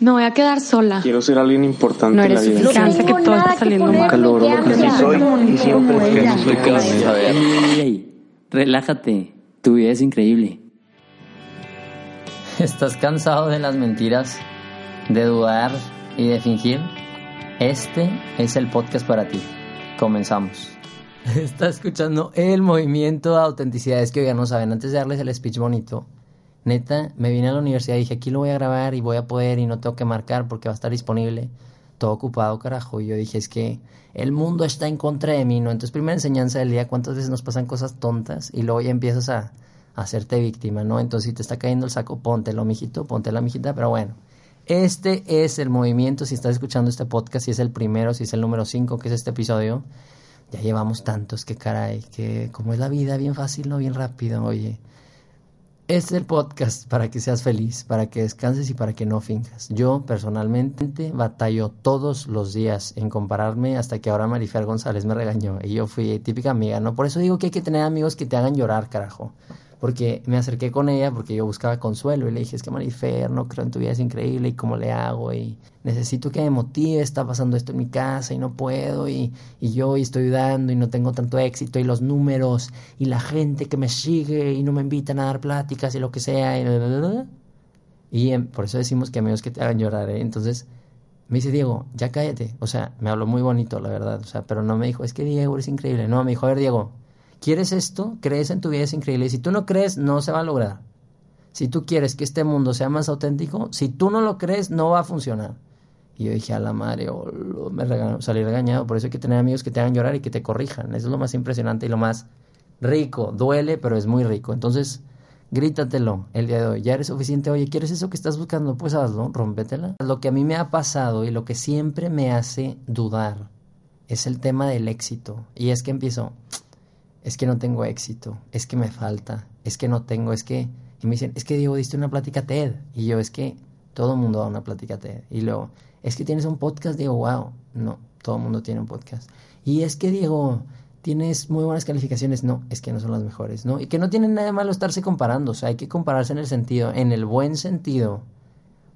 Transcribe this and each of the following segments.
Me voy a quedar sola. Quiero ser alguien importante No en la eres vida. suficiente, que todo está saliendo mal. Sí soy y siempre soy relájate. Tu vida es increíble. ¿Estás cansado de las mentiras, de dudar y de fingir? Este es el podcast para ti. Comenzamos. Estás escuchando el movimiento de autenticidades que hoy ya no saben. Antes de darles el speech bonito, neta, me vine a la universidad y dije, aquí lo voy a grabar y voy a poder y no tengo que marcar porque va a estar disponible. Todo ocupado, carajo. Y yo dije, es que el mundo está en contra de mí, ¿no? Entonces, primera enseñanza del día, ¿cuántas veces nos pasan cosas tontas y luego ya empiezas a, a hacerte víctima, ¿no? Entonces, si te está cayendo el saco, póntelo, mijito, póntela, mijita, pero bueno. Este es el movimiento, si estás escuchando este podcast, si es el primero, si es el número 5, que es este episodio, ya llevamos tantos, que caray, que como es la vida, bien fácil, no bien rápido, oye. Es el podcast para que seas feliz, para que descanses y para que no finjas. Yo personalmente batallo todos los días en compararme hasta que ahora Marifer González me regañó y yo fui típica amiga, ¿no? Por eso digo que hay que tener amigos que te hagan llorar, carajo. Porque me acerqué con ella porque yo buscaba consuelo y le dije, es que Marifer, no creo en tu vida, es increíble y cómo le hago y necesito que me motive, está pasando esto en mi casa y no puedo y, y yo y estoy dando y no tengo tanto éxito y los números y la gente que me sigue y no me invitan a dar pláticas y lo que sea y, bla, y em, por eso decimos que amigos que te hagan llorar, ¿eh? Entonces me dice Diego, ya cállate, o sea, me habló muy bonito, la verdad, o sea, pero no me dijo, es que Diego eres increíble, no, me dijo, a ver Diego, ¿quieres esto? ¿Crees en tu vida es increíble? Y si tú no crees, no se va a lograr. Si tú quieres que este mundo sea más auténtico, si tú no lo crees, no va a funcionar. Y yo dije, a la madre, oh, me salí regañado. Por eso hay que tener amigos que te hagan llorar y que te corrijan. Eso es lo más impresionante y lo más rico. Duele, pero es muy rico. Entonces, grítatelo el día de hoy. Ya eres suficiente. Oye, ¿quieres eso que estás buscando? Pues hazlo, rómpetela. Lo que a mí me ha pasado y lo que siempre me hace dudar es el tema del éxito. Y es que empiezo, es que no tengo éxito, es que me falta, es que no tengo, es que... Y me dicen, es que Diego, diste una plática TED. Y yo, es que todo el mundo da una plática TED. Y luego, es que tienes un podcast, Diego, wow. No, todo el mundo tiene un podcast. Y es que, Diego, tienes muy buenas calificaciones. No, es que no son las mejores, ¿no? Y que no tiene nada de malo estarse comparando. O sea, hay que compararse en el sentido, en el buen sentido,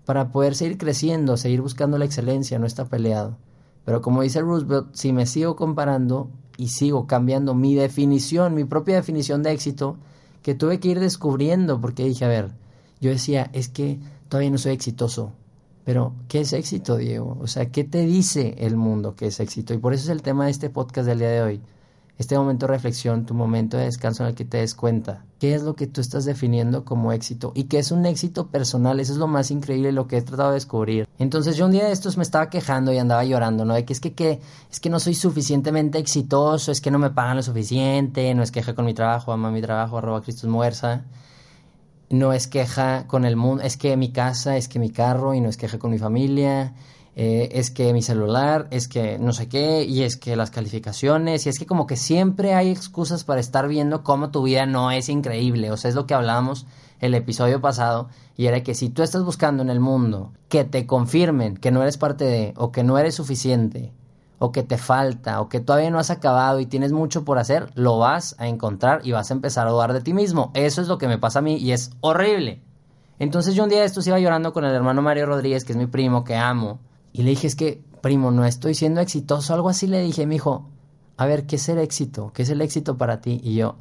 para poder seguir creciendo, seguir buscando la excelencia, no está peleado. Pero como dice Roosevelt, si me sigo comparando y sigo cambiando mi definición, mi propia definición de éxito, que tuve que ir descubriendo, porque dije, a ver, yo decía, es que todavía no soy exitoso. Pero, ¿qué es éxito, Diego? O sea, ¿qué te dice el mundo que es éxito? Y por eso es el tema de este podcast del día de hoy. Este momento de reflexión, tu momento de descanso en el que te des cuenta. ¿Qué es lo que tú estás definiendo como éxito? Y qué es un éxito personal. Eso es lo más increíble, lo que he tratado de descubrir. Entonces yo un día de estos me estaba quejando y andaba llorando, ¿no? De que es que, es que no soy suficientemente exitoso, es que no me pagan lo suficiente, no es queja con mi trabajo, ama mi trabajo, arroba Cristos Muerza no es queja con el mundo, es que mi casa, es que mi carro y no es queja con mi familia, eh, es que mi celular, es que no sé qué, y es que las calificaciones, y es que como que siempre hay excusas para estar viendo cómo tu vida no es increíble, o sea, es lo que hablábamos el episodio pasado, y era que si tú estás buscando en el mundo que te confirmen que no eres parte de, o que no eres suficiente, o que te falta, o que todavía no has acabado y tienes mucho por hacer, lo vas a encontrar y vas a empezar a dudar de ti mismo. Eso es lo que me pasa a mí y es horrible. Entonces yo un día de estos iba llorando con el hermano Mario Rodríguez, que es mi primo, que amo, y le dije, es que, primo, no estoy siendo exitoso, algo así le dije, me dijo, a ver, ¿qué es el éxito? ¿Qué es el éxito para ti? Y yo,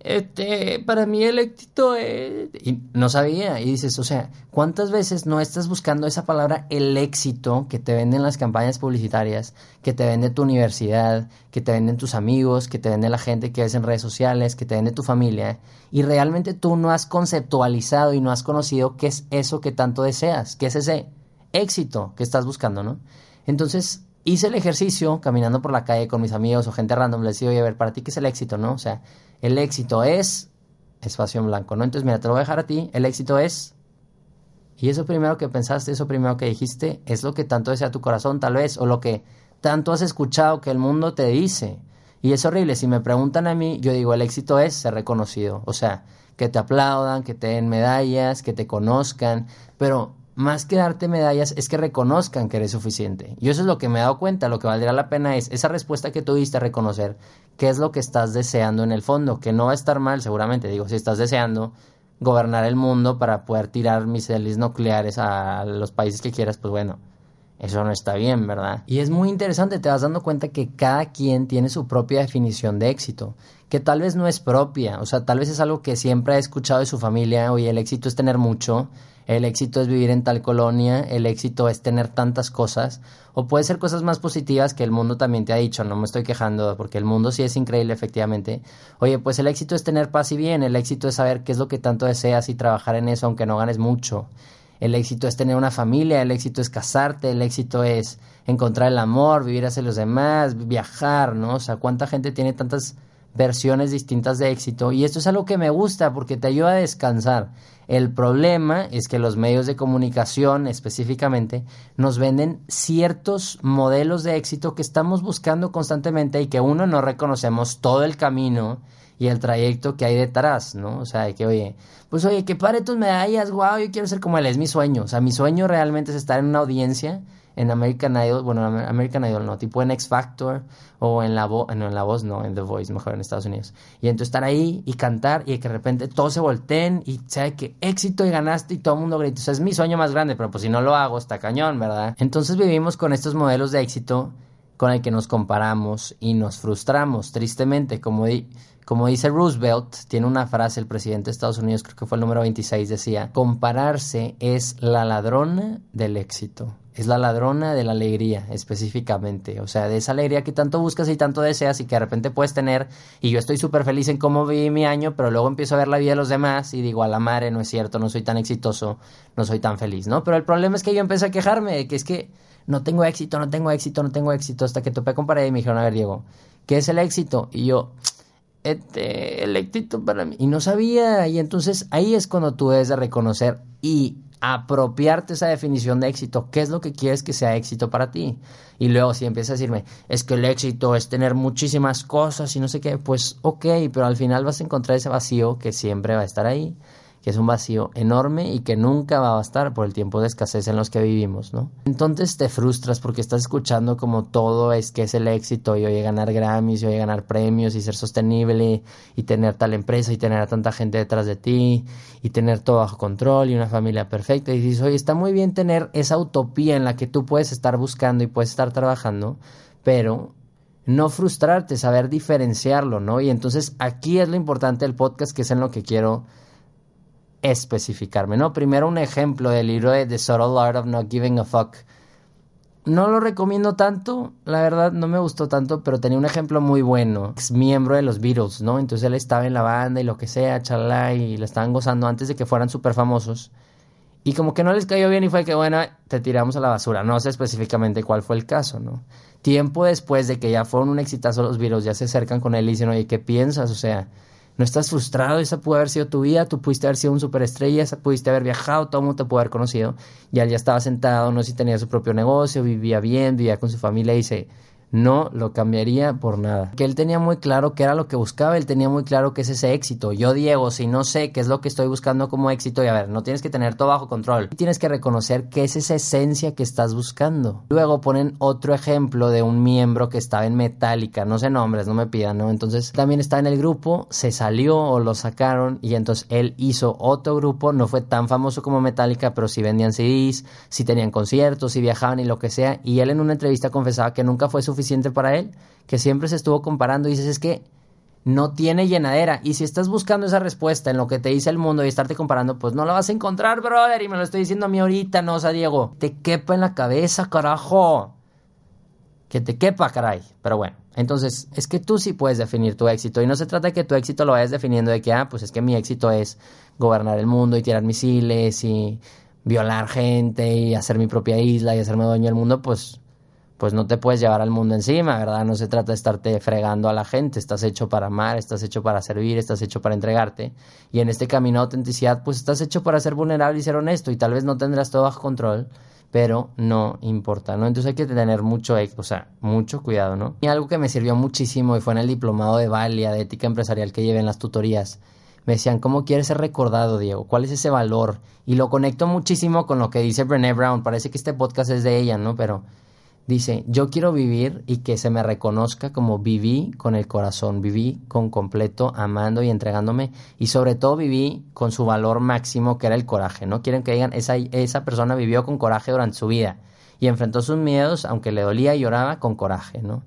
este, para mí el éxito es... Y no sabía, y dices, o sea, ¿cuántas veces no estás buscando esa palabra el éxito que te venden las campañas publicitarias, que te vende tu universidad, que te venden tus amigos, que te vende la gente que ves en redes sociales, que te vende tu familia, y realmente tú no has conceptualizado y no has conocido qué es eso que tanto deseas, qué es ese éxito que estás buscando, ¿no? Entonces, hice el ejercicio caminando por la calle con mis amigos o gente random, les digo, oye, a ver, para ti, ¿qué es el éxito, no? O sea, el éxito es espacio en blanco, ¿no? Entonces, mira, te lo voy a dejar a ti. El éxito es Y eso primero que pensaste, eso primero que dijiste, es lo que tanto desea tu corazón, tal vez, o lo que tanto has escuchado que el mundo te dice. Y es horrible. Si me preguntan a mí, yo digo, el éxito es ser reconocido. O sea, que te aplaudan, que te den medallas, que te conozcan. Pero más que darte medallas es que reconozcan que eres suficiente. Y eso es lo que me he dado cuenta. Lo que valdría la pena es esa respuesta que tuviste a reconocer qué es lo que estás deseando en el fondo. Que no va a estar mal, seguramente. Digo, si estás deseando gobernar el mundo para poder tirar misiles nucleares a los países que quieras, pues bueno, eso no está bien, ¿verdad? Y es muy interesante, te vas dando cuenta que cada quien tiene su propia definición de éxito, que tal vez no es propia, o sea, tal vez es algo que siempre ha escuchado de su familia, oye, el éxito es tener mucho, el éxito es vivir en tal colonia, el éxito es tener tantas cosas, o puede ser cosas más positivas que el mundo también te ha dicho, no me estoy quejando, porque el mundo sí es increíble efectivamente. Oye, pues el éxito es tener paz y bien, el éxito es saber qué es lo que tanto deseas y trabajar en eso aunque no ganes mucho. El éxito es tener una familia, el éxito es casarte, el éxito es encontrar el amor, vivir hacia los demás, viajar, ¿no? O sea, cuánta gente tiene tantas versiones distintas de éxito y esto es algo que me gusta porque te ayuda a descansar. El problema es que los medios de comunicación específicamente nos venden ciertos modelos de éxito que estamos buscando constantemente y que uno no reconocemos todo el camino y el trayecto que hay detrás, ¿no? O sea, de que, oye, pues oye, que pare tus medallas, wow, yo quiero ser como él, es mi sueño. O sea, mi sueño realmente es estar en una audiencia en American Idol, bueno, American Idol no, tipo en X Factor o en la voz, no, en la voz no, en The Voice, mejor en Estados Unidos. Y entonces estar ahí y cantar y que de repente todos se volteen y sea que éxito y ganaste y todo el mundo grita. O sea, es mi sueño más grande, pero pues si no lo hago está cañón, ¿verdad? Entonces vivimos con estos modelos de éxito con el que nos comparamos y nos frustramos, tristemente, como di como dice Roosevelt, tiene una frase el presidente de Estados Unidos, creo que fue el número 26, decía, compararse es la ladrona del éxito, es la ladrona de la alegría específicamente, o sea, de esa alegría que tanto buscas y tanto deseas y que de repente puedes tener, y yo estoy súper feliz en cómo viví mi año, pero luego empiezo a ver la vida de los demás y digo, a la madre, no es cierto, no soy tan exitoso, no soy tan feliz, ¿no? Pero el problema es que yo empecé a quejarme de que es que no tengo éxito, no tengo éxito, no tengo éxito, hasta que topé con pared y me dijeron, a ver, Diego, ¿qué es el éxito? Y yo este, el éxito para mí. Y no sabía, y entonces ahí es cuando tú debes de reconocer y apropiarte esa definición de éxito, qué es lo que quieres que sea éxito para ti. Y luego si empiezas a decirme, es que el éxito es tener muchísimas cosas y no sé qué, pues ok, pero al final vas a encontrar ese vacío que siempre va a estar ahí que es un vacío enorme y que nunca va a bastar por el tiempo de escasez en los que vivimos, ¿no? Entonces te frustras porque estás escuchando como todo es que es el éxito y oye ganar Grammys y oye ganar premios y ser sostenible y tener tal empresa y tener a tanta gente detrás de ti y tener todo bajo control y una familia perfecta y dices, oye, está muy bien tener esa utopía en la que tú puedes estar buscando y puedes estar trabajando, pero no frustrarte, saber diferenciarlo, ¿no? Y entonces aquí es lo importante del podcast, que es en lo que quiero especificarme, ¿no? Primero un ejemplo del libro de Subtle Art of Not Giving a Fuck. No lo recomiendo tanto, la verdad no me gustó tanto, pero tenía un ejemplo muy bueno. Es miembro de los Beatles, ¿no? Entonces él estaba en la banda y lo que sea, chalá, y lo estaban gozando antes de que fueran súper famosos. Y como que no les cayó bien y fue que, bueno, te tiramos a la basura. No sé específicamente cuál fue el caso, ¿no? Tiempo después de que ya fueron un exitazo los Beatles, ya se acercan con él y dicen, oye, ¿qué piensas? O sea, no estás frustrado, esa pudo haber sido tu vida, tú pudiste haber sido un superestrella, pudiste haber viajado, todo el mundo te pudo haber conocido, y él ya estaba sentado, no sé si tenía su propio negocio, vivía bien, vivía con su familia y dice, no lo cambiaría por nada. Que él tenía muy claro qué era lo que buscaba, él tenía muy claro qué es ese éxito. Yo, Diego, si no sé qué es lo que estoy buscando como éxito, y a ver, no tienes que tener todo bajo control. Tienes que reconocer qué es esa esencia que estás buscando. Luego ponen otro ejemplo de un miembro que estaba en Metallica, no sé nombres, no me pidan, ¿no? Entonces también está en el grupo, se salió o lo sacaron y entonces él hizo otro grupo, no fue tan famoso como Metallica, pero sí vendían CDs, sí tenían conciertos, sí viajaban y lo que sea. Y él en una entrevista confesaba que nunca fue suficiente para él, que siempre se estuvo comparando y dices, es que no tiene llenadera. Y si estás buscando esa respuesta en lo que te dice el mundo y estarte comparando, pues no la vas a encontrar, brother. Y me lo estoy diciendo a mí ahorita, no, o sea, Diego. Te quepa en la cabeza, carajo. Que te quepa, caray. Pero bueno, entonces es que tú sí puedes definir tu éxito. Y no se trata de que tu éxito lo vayas definiendo de que, ah, pues es que mi éxito es gobernar el mundo y tirar misiles y violar gente y hacer mi propia isla y hacerme dueño del mundo. Pues pues no te puedes llevar al mundo encima, ¿verdad? No se trata de estarte fregando a la gente, estás hecho para amar, estás hecho para servir, estás hecho para entregarte. Y en este camino de autenticidad, pues estás hecho para ser vulnerable y ser honesto y tal vez no tendrás todo bajo control, pero no importa, ¿no? Entonces hay que tener mucho, o sea, mucho cuidado, ¿no? Y algo que me sirvió muchísimo y fue en el diplomado de Valia de ética empresarial que llevé en las tutorías. Me decían, ¿cómo quieres ser recordado, Diego? ¿Cuál es ese valor? Y lo conecto muchísimo con lo que dice Brené Brown. Parece que este podcast es de ella, ¿no? Pero Dice, yo quiero vivir y que se me reconozca como viví con el corazón, viví con completo, amando y entregándome y sobre todo viví con su valor máximo que era el coraje, ¿no? Quieren que digan, esa, esa persona vivió con coraje durante su vida y enfrentó sus miedos, aunque le dolía y lloraba, con coraje, ¿no?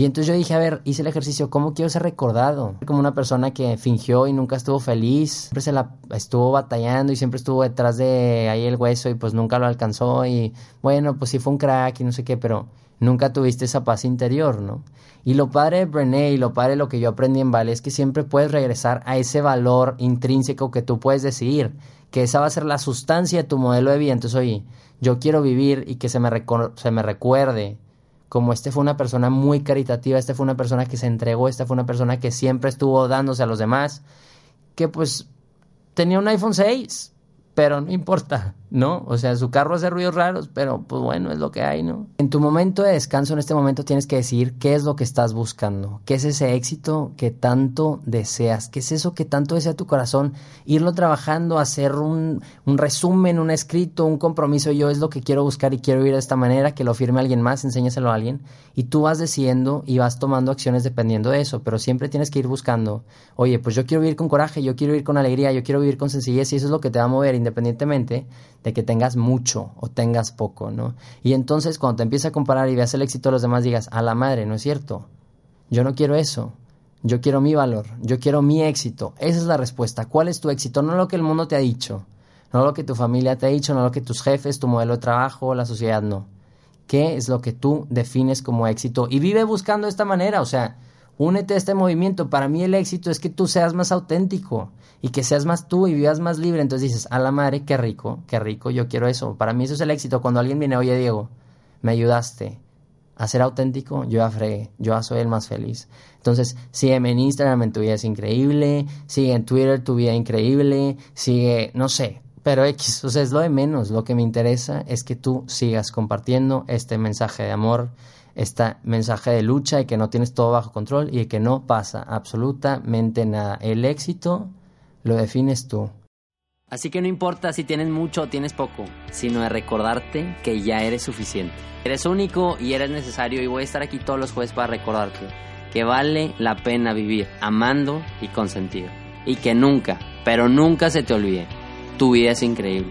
Y entonces yo dije, a ver, hice el ejercicio, ¿cómo quiero ser recordado? Como una persona que fingió y nunca estuvo feliz, siempre se la estuvo batallando y siempre estuvo detrás de ahí el hueso y pues nunca lo alcanzó y bueno, pues sí fue un crack y no sé qué, pero nunca tuviste esa paz interior, ¿no? Y lo padre de Brené y lo padre de lo que yo aprendí en Vale es que siempre puedes regresar a ese valor intrínseco que tú puedes decidir, que esa va a ser la sustancia de tu modelo de vida. Entonces, oye, yo quiero vivir y que se me, se me recuerde como este fue una persona muy caritativa, este fue una persona que se entregó, esta fue una persona que siempre estuvo dándose a los demás, que pues tenía un iPhone 6, pero no importa, ¿no? O sea, su carro hace ruidos raros, pero pues bueno, es lo que hay, ¿no? En tu momento de descanso, en este momento, tienes que decir qué es lo que estás buscando, qué es ese éxito que tanto deseas, qué es eso que tanto desea tu corazón, irlo trabajando, hacer un, un resumen, un escrito, un compromiso, yo es lo que quiero buscar y quiero ir de esta manera, que lo firme alguien más, enséñaselo a alguien, y tú vas decidiendo y vas tomando acciones dependiendo de eso, pero siempre tienes que ir buscando, oye, pues yo quiero vivir con coraje, yo quiero vivir con alegría, yo quiero vivir con sencillez, y eso es lo que te va a mover independientemente de que tengas mucho o tengas poco, ¿no? Y entonces cuando te empiezas a comparar y veas el éxito de los demás, digas, a la madre, no es cierto. Yo no quiero eso. Yo quiero mi valor, yo quiero mi éxito. Esa es la respuesta. ¿Cuál es tu éxito? No lo que el mundo te ha dicho, no lo que tu familia te ha dicho, no lo que tus jefes, tu modelo de trabajo, la sociedad, no. ¿Qué es lo que tú defines como éxito? Y vive buscando de esta manera, o sea, únete a este movimiento. Para mí el éxito es que tú seas más auténtico y que seas más tú y vivas más libre. Entonces dices, a la madre, qué rico, qué rico, yo quiero eso. Para mí eso es el éxito. Cuando alguien viene, oye Diego, me ayudaste a ser auténtico, yo ya fregué, yo ya soy el más feliz. Entonces, sígueme en Instagram, en tu vida es increíble, sigue en Twitter, tu vida increíble, sigue, no sé, pero X, o sea, es lo de menos. Lo que me interesa es que tú sigas compartiendo este mensaje de amor, este mensaje de lucha y que no tienes todo bajo control y que no pasa absolutamente nada. El éxito lo defines tú. Así que no importa si tienes mucho o tienes poco, sino de recordarte que ya eres suficiente. Eres único y eres necesario y voy a estar aquí todos los jueves para recordarte que vale la pena vivir amando y con sentido. Y que nunca, pero nunca se te olvide, tu vida es increíble.